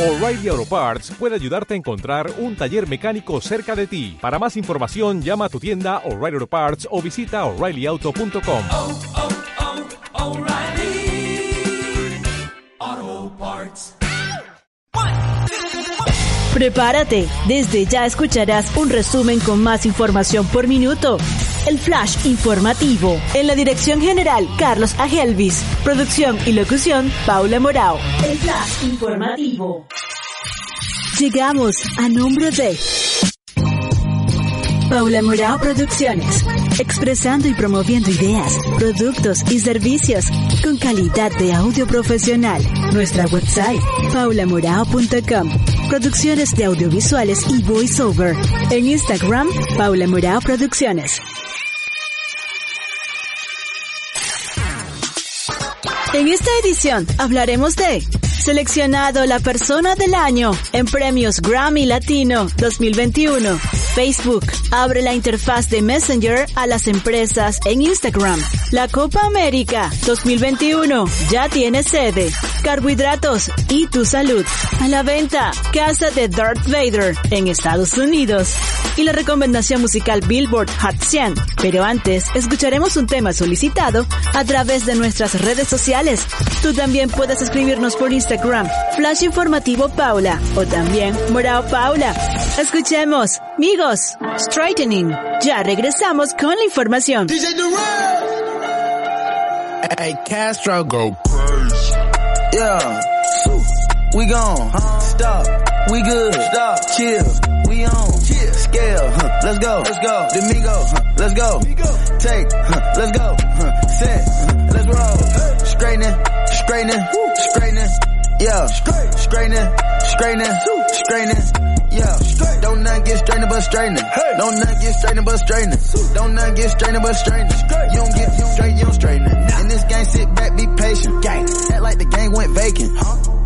O'Reilly Auto Parts puede ayudarte a encontrar un taller mecánico cerca de ti. Para más información, llama a tu tienda O'Reilly Auto Parts o visita oreillyauto.com. oh, oh, Parts. Prepárate, desde ya escucharás un resumen con más información por minuto. El Flash Informativo. En la dirección general, Carlos Agelvis. Producción y locución, Paula Morao. El Flash Informativo. Llegamos a nombre de Paula Morao Producciones. Expresando y promoviendo ideas, productos y servicios con calidad de audio profesional. Nuestra website, paulamorao.com. Producciones de audiovisuales y voiceover. En Instagram, Paula Morao Producciones. En esta edición hablaremos de Seleccionado la persona del año en premios Grammy Latino 2021. Facebook abre la interfaz de Messenger a las empresas en Instagram. La Copa América 2021 ya tiene sede. Carbohidratos y tu salud. A la venta, Casa de Darth Vader en Estados Unidos. Y la recomendación musical Billboard Hot 100. Pero antes, escucharemos un tema solicitado a través de nuestras redes sociales. Tú también puedes escribirnos por Instagram, Flash Informativo Paula, o también Morao Paula. Escuchemos, amigos, Straightening. Ya regresamos con la información. Hey, Castro go crazy. Yeah. We gone. Stop. We good. Stop. Chill. We on. Chill. Scale. Huh. Let's go. Let's go. Domingo. Huh. Let's go. Take. Huh. Let's go. Huh. Set. Let's roll. Straightening. Straightening. Straightening. Yeah. Straightening. Straightening. Straightening. Yeah. Don't not get strained but straightening. Don't not get strained but straightening. Don't not get strained but straightening. You don't get you straight, you don't straighten it. In this game, sit back, be patient. Gang. Act like the game went vacant.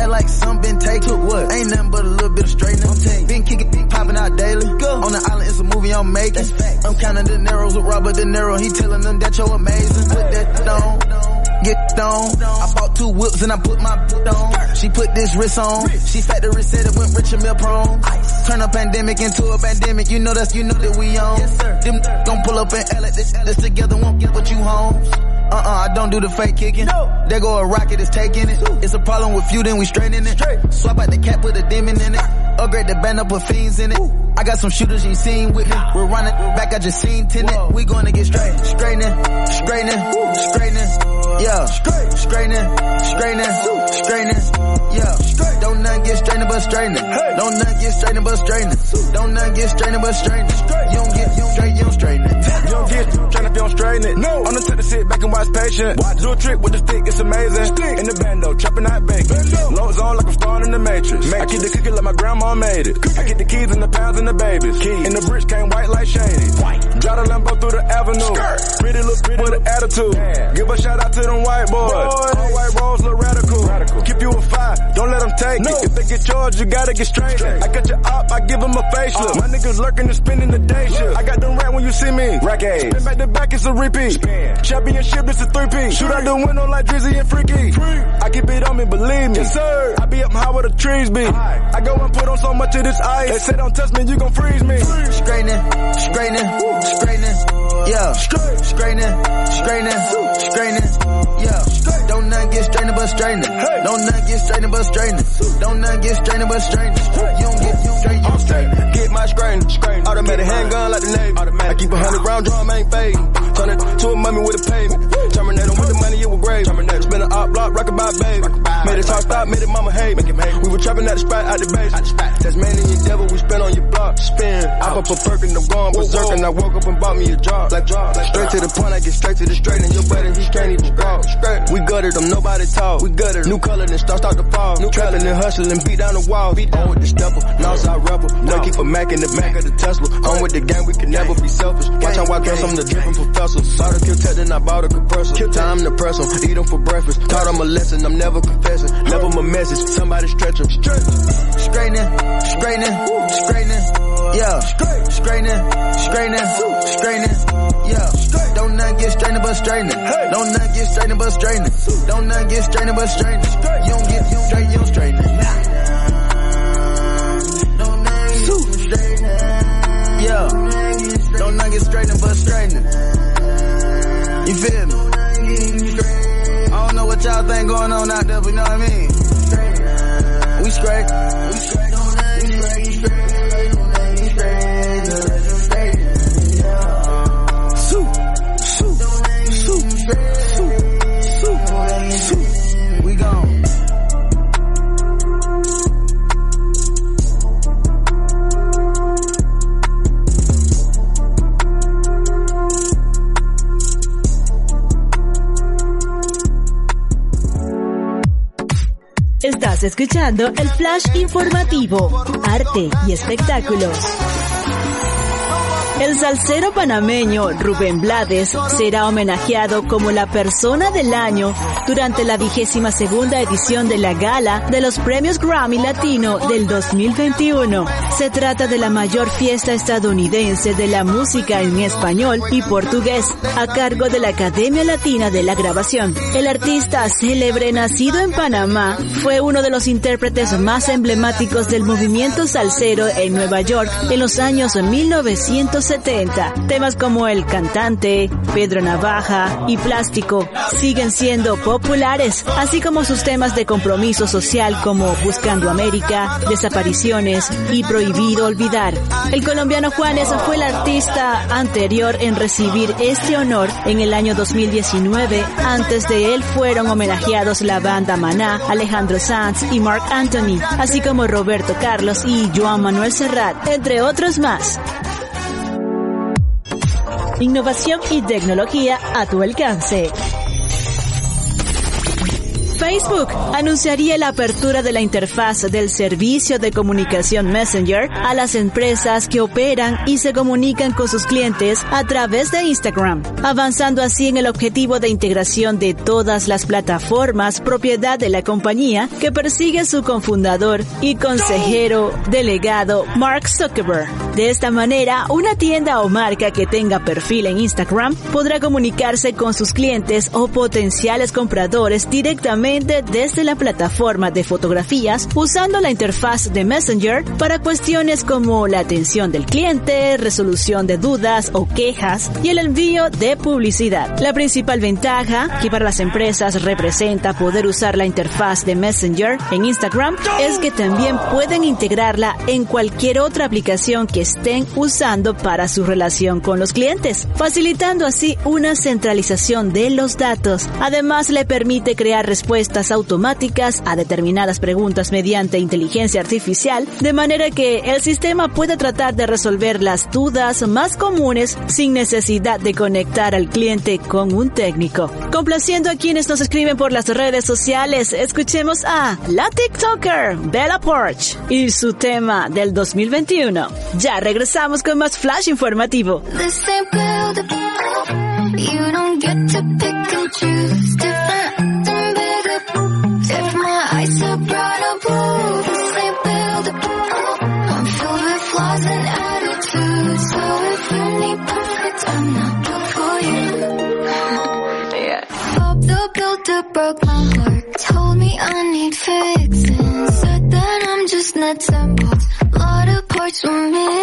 Act like some been taken. What? Ain't nothing but a little bit of straightening. Been kicking, been popping out daily. On the island, it's a movie I'm making. I'm counting the narrows with Robert De Niro. He telling them that you're amazing. Put that on. Get on. I bought two whips and I put my boot on. She put this wrist on. She factory said it went rich and meal prone. Turn a pandemic into a pandemic. You know that's you know that we on. Them gon' pull up and L at this, together won't get what you homes. Uh-uh, I don't do the fake kicking. No. There go a rocket, it's taking it. It's a problem with you, then we straightening it. Swap out the cap, put a demon in it. Upgrade the band up, put fiends in it. I got some shooters you ain't seen with me. We're running back, I just seen tenant. We gonna get straight. Straightening, straightening, straightening. Yeah. Straightening, straightening, straightening. Yeah. Don't not get strained but straightening. Don't not get strained but straightening. Don't not get strained but straightening. You you don't straight, you don't straighten it. You don't get trying to be on straighten it. No. I'm the type to sit back and watch patient. Watch. Do a trick with the stick, it's amazing. Stick. In the bando, chopping out bacon. Loads on like I'm starring in the Matrix. Matrix. I keep the cookie like my grandma made it. Cookie. I get the keys and the pounds and the babies. Keys. And the bricks came white like shady. White. Drive the Lambo through the avenue. Skirt. Pretty look pretty with an attitude. Damn. Give a shout out to them white boys. boys. All white rolls look radical. radical. Keep you a fire, don't let them take no. it. If they get charged, you gotta get straight. straight. I got your op, I give them a facelift. Uh. My niggas lurking and spending the day shift. I you see me. Rack A's. Spin back to back, it's a repeat. Spin. Championship, it's a three-piece. Shoot out the window like Drizzy and Freaky. Free. I keep it on me, believe me. Yes, sir. I be up high where the trees be. Aye. I go and put on so much of this ice. They say don't touch me, you gon' freeze me. Straightening, straightening, straightening. Yeah. Straight. Straightening, straightening, straightening. Yeah. Don't not get strained but straightening. Don't not get strained but straightening. Don't not get strained but straightening. You don't get, you straight, you don't. Get my straightening. straightening. Automatic handgun like the Navy. Automatic. I keep a hundred round drum, ain't fading. Turn it to a mummy with a pavement. Terminator with the money, it was grave. Terminator. Spin an op block, rock about baby. Made it talk stop, made it mama hate. Make it hate. We were trapping at the spot, out the base. That's man and your devil, we spin on your block. Spin. I pop a perk and I'm gone berserk and I woke up and bought me a job. Like. Like straight to the point, I get straight to the straight and your buddy, he can't even walk. Straight. We gutted them, nobody talk. We gutted New color, then start start to fall. New trapping and hustling, beat down the wall. Beat on with the stepper, Northside rebel. No. keep a Mac in the back of the Tesla. On with the gang, we can never be selfish. Watch how I dress, I'm the different professor. Saw the kill tech, then I bought a compressor. Time to press them, eat them for breakfast. Taught them a lesson, I'm never confessing. Never my message, somebody stretch them. Straightening, straightening, straightening. Yeah. Straightening, straightening, straightening. Yeah. Don't not get strained but straightening. Don't not get strained but straightening. Don't not get strained but straightening. You don't get, you don't straight, you don't straighten Estás escuchando el flash informativo, arte y espectáculos. El salsero panameño Rubén Blades será homenajeado como la persona del año durante la vigésima segunda edición de la gala de los premios Grammy Latino del 2021. Se trata de la mayor fiesta estadounidense de la música en español y portugués a cargo de la Academia Latina de la Grabación. El artista célebre nacido en Panamá fue uno de los intérpretes más emblemáticos del movimiento salsero en Nueva York en los años 1970. Temas como El Cantante, Pedro Navaja y Plástico siguen siendo populares, así como sus temas de compromiso social como Buscando América, Desapariciones y Prohibido Olvidar. El colombiano Juanes fue el artista anterior en recibir este honor en el año 2019. Antes de él fueron homenajeados la banda Maná, Alejandro Sanz y Mark Anthony, así como Roberto Carlos y Joan Manuel Serrat, entre otros más. Innovación y tecnología a tu alcance. Facebook anunciaría la apertura de la interfaz del servicio de comunicación Messenger a las empresas que operan y se comunican con sus clientes a través de Instagram, avanzando así en el objetivo de integración de todas las plataformas propiedad de la compañía que persigue su cofundador y consejero delegado Mark Zuckerberg. De esta manera, una tienda o marca que tenga perfil en Instagram podrá comunicarse con sus clientes o potenciales compradores directamente desde la plataforma de fotografías usando la interfaz de Messenger para cuestiones como la atención del cliente, resolución de dudas o quejas y el envío de publicidad. La principal ventaja que para las empresas representa poder usar la interfaz de Messenger en Instagram es que también pueden integrarla en cualquier otra aplicación que estén usando para su relación con los clientes, facilitando así una centralización de los datos. Además le permite crear respuestas automáticas a determinadas preguntas mediante inteligencia artificial, de manera que el sistema puede tratar de resolver las dudas más comunes sin necesidad de conectar al cliente con un técnico. Complaciendo a quienes nos escriben por las redes sociales, escuchemos a la TikToker Bella Porch y su tema del 2021. Ya regresamos con más flash informativo. You don't get to pick and choose different and bigger. If my eyes are bright or blue, this ain't build up. I'm filled with flaws and attitudes. So if you need perfect, I'm not built for you. Yeah. Bob the builder broke my heart. Told me I need fixing. Said that I'm just nuts and bolts. Lot of parts were missing.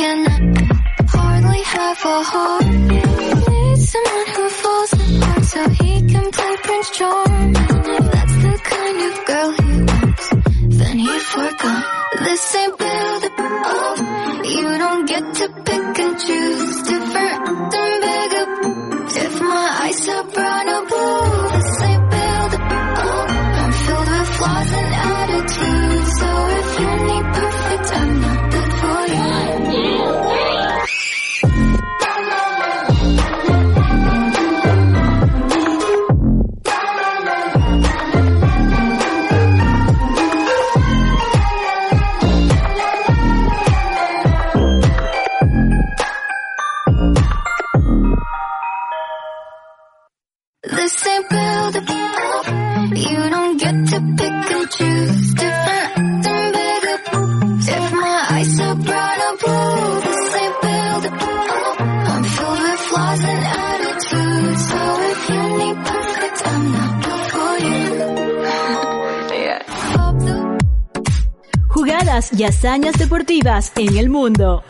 can y hazañas deportivas en el mundo.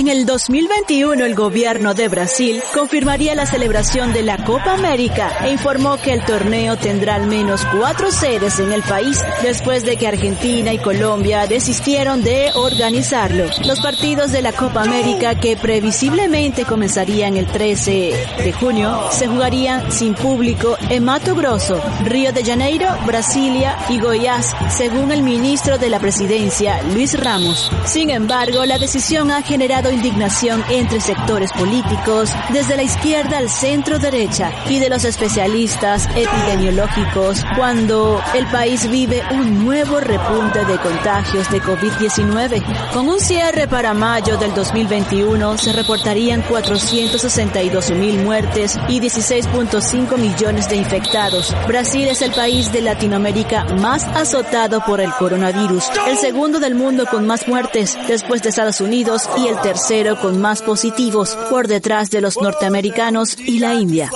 En el 2021 el gobierno de Brasil confirmaría la celebración de la Copa América e informó que el torneo tendrá al menos cuatro sedes en el país después de que Argentina y Colombia desistieron de organizarlo. Los partidos de la Copa América que previsiblemente comenzarían el 13 de junio se jugarían sin público en Mato Grosso, Río de Janeiro, Brasilia y Goiás, según el ministro de la presidencia Luis Ramos. Sin embargo, la decisión ha generado indignación entre sectores políticos, desde la izquierda al centro derecha y de los especialistas epidemiológicos, cuando el país vive un nuevo repunte de contagios de COVID-19. Con un cierre para mayo del 2021 se reportarían 462 mil muertes y 16.5 millones de infectados. Brasil es el país de Latinoamérica más azotado por el coronavirus, el segundo del mundo con más muertes después de Estados Unidos y el tercero con más positivos por detrás de los norteamericanos y la India.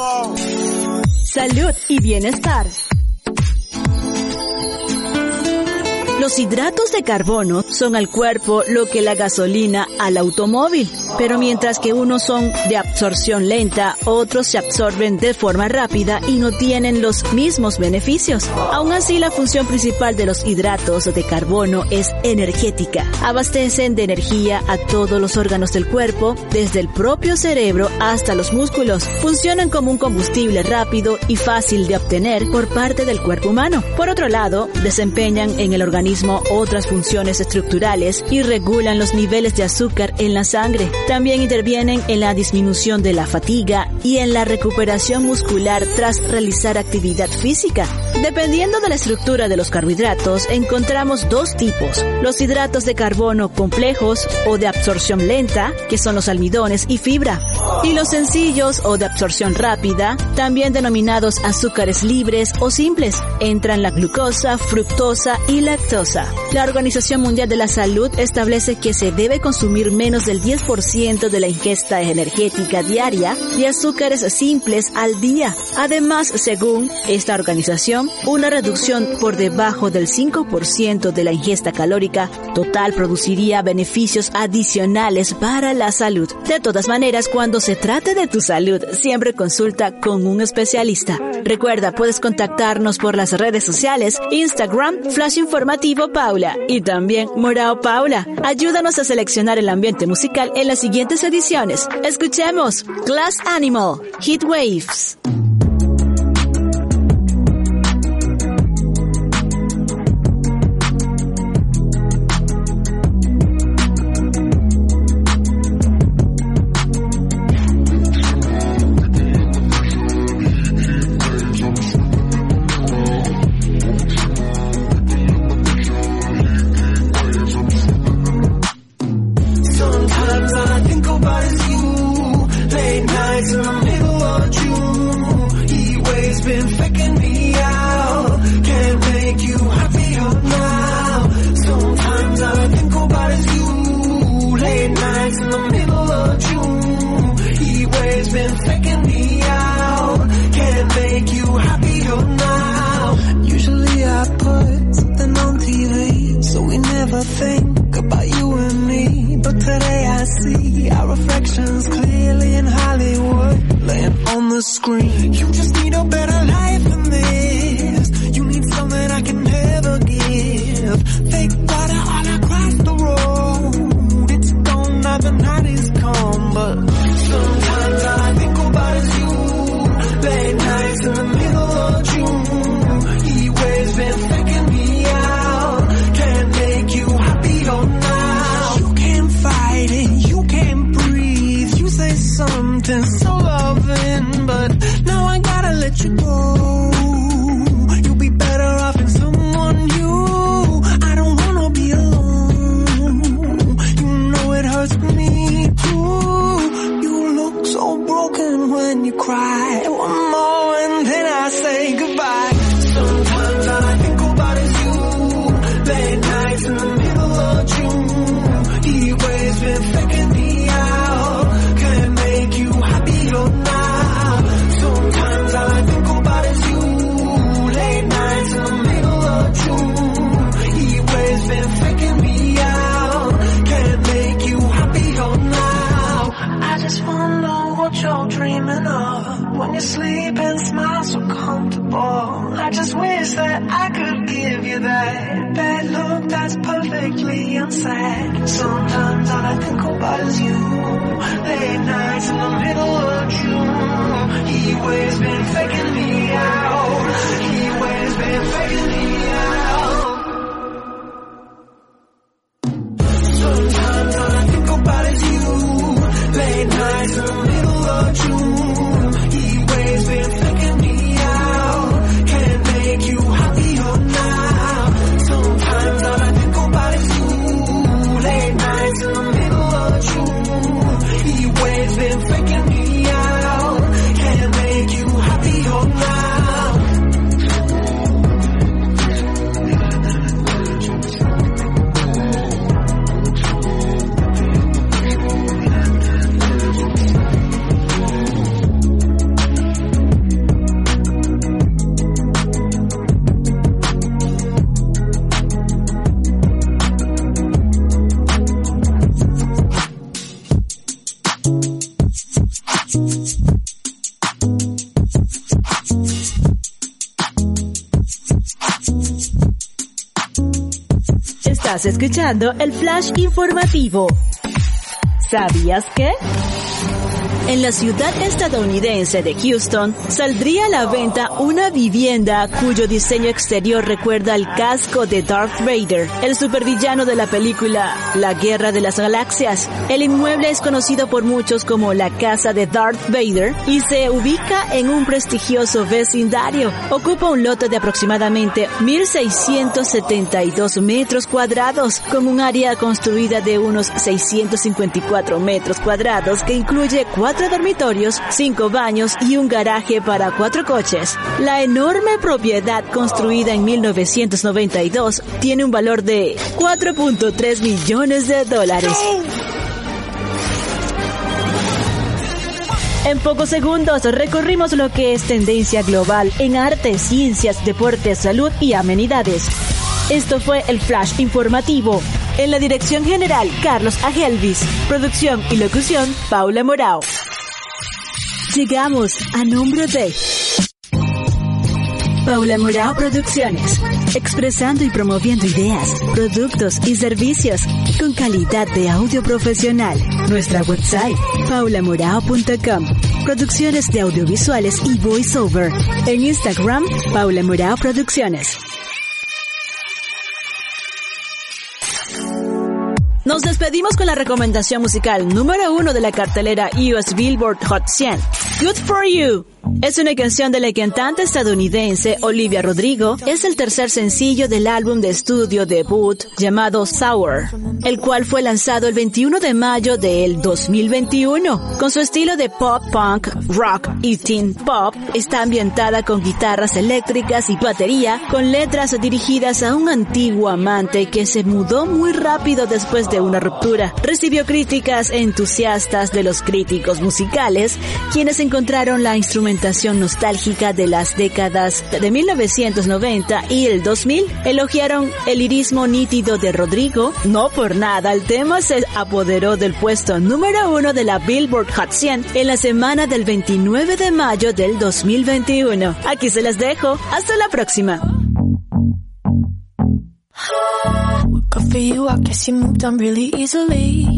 Salud y bienestar. Los hidratos de carbono son al cuerpo lo que la gasolina al automóvil, pero mientras que unos son de absorción lenta, otros se absorben de forma rápida y no tienen los mismos beneficios. Aún así, la función principal de los hidratos de carbono es energética. Abastecen de energía a todos los órganos del cuerpo, desde el propio cerebro hasta los músculos. Funcionan como un combustible rápido y fácil de obtener por parte del cuerpo humano. Por otro lado, desempeñan en el organismo otras funciones estructurales y regulan los niveles de azúcar en la sangre. También intervienen en la disminución de la fatiga y en la recuperación muscular tras realizar actividad física. Dependiendo de la estructura de los carbohidratos, encontramos dos tipos. Los hidratos de carbono complejos o de absorción lenta, que son los almidones y fibra, y los sencillos o de absorción rápida, también denominados azúcares libres o simples. Entran la glucosa, fructosa y lactosa. La Organización Mundial de la Salud establece que se debe consumir menos del 10% de la ingesta energética diaria de azúcares simples al día. Además, según esta organización, una reducción por debajo del 5% de la ingesta calórica total produciría beneficios adicionales para la salud. De todas maneras, cuando se trate de tu salud, siempre consulta con un especialista. Recuerda, puedes contactarnos por las redes sociales, Instagram, Flash Informativo Paula y también Morao Paula. Ayúdanos a seleccionar el ambiente musical en las siguientes ediciones. Escuchemos Glass Animal, Heat Waves. Escuchando el flash informativo. ¿Sabías que? En la ciudad estadounidense de Houston saldría a la venta una vivienda cuyo diseño exterior recuerda al casco de Darth Vader, el supervillano de la película La Guerra de las Galaxias. El inmueble es conocido por muchos como la casa de Darth Vader y se ubica en un prestigioso vecindario. Ocupa un lote de aproximadamente 1.672 metros cuadrados con un área construida de unos 654 metros cuadrados que incluye cuatro dormitorios, cinco baños y un garaje para cuatro coches. La enorme propiedad construida en 1992 tiene un valor de 4.3 millones de dólares. En pocos segundos recorrimos lo que es tendencia global en arte, ciencias, deportes, salud y amenidades. Esto fue el Flash Informativo. En la dirección general, Carlos Agelvis. Producción y locución, Paula Morao. Llegamos a nombre de Paula Morao Producciones. Expresando y promoviendo ideas, productos y servicios con calidad de audio profesional. Nuestra website, paulamorao.com. Producciones de audiovisuales y voiceover. En Instagram, Paula Morao Producciones. Despedimos con la recomendación musical número uno de la cartelera US Billboard Hot 100. Good for You. Es una canción de la cantante estadounidense Olivia Rodrigo. Es el tercer sencillo del álbum de estudio debut llamado Sour, el cual fue lanzado el 21 de mayo del 2021. Con su estilo de pop, punk, rock y teen pop, está ambientada con guitarras eléctricas y batería, con letras dirigidas a un antiguo amante que se mudó muy rápido después de una ruptura. Recibió críticas entusiastas de los críticos musicales, quienes encontraron la instrumentación nostálgica de las décadas de 1990 y el 2000. Elogiaron el irismo nítido de Rodrigo. No por nada, el tema se apoderó del puesto número uno de la Billboard Hot 100 en la semana del 29 de mayo del 2021. Aquí se las dejo. Hasta la próxima.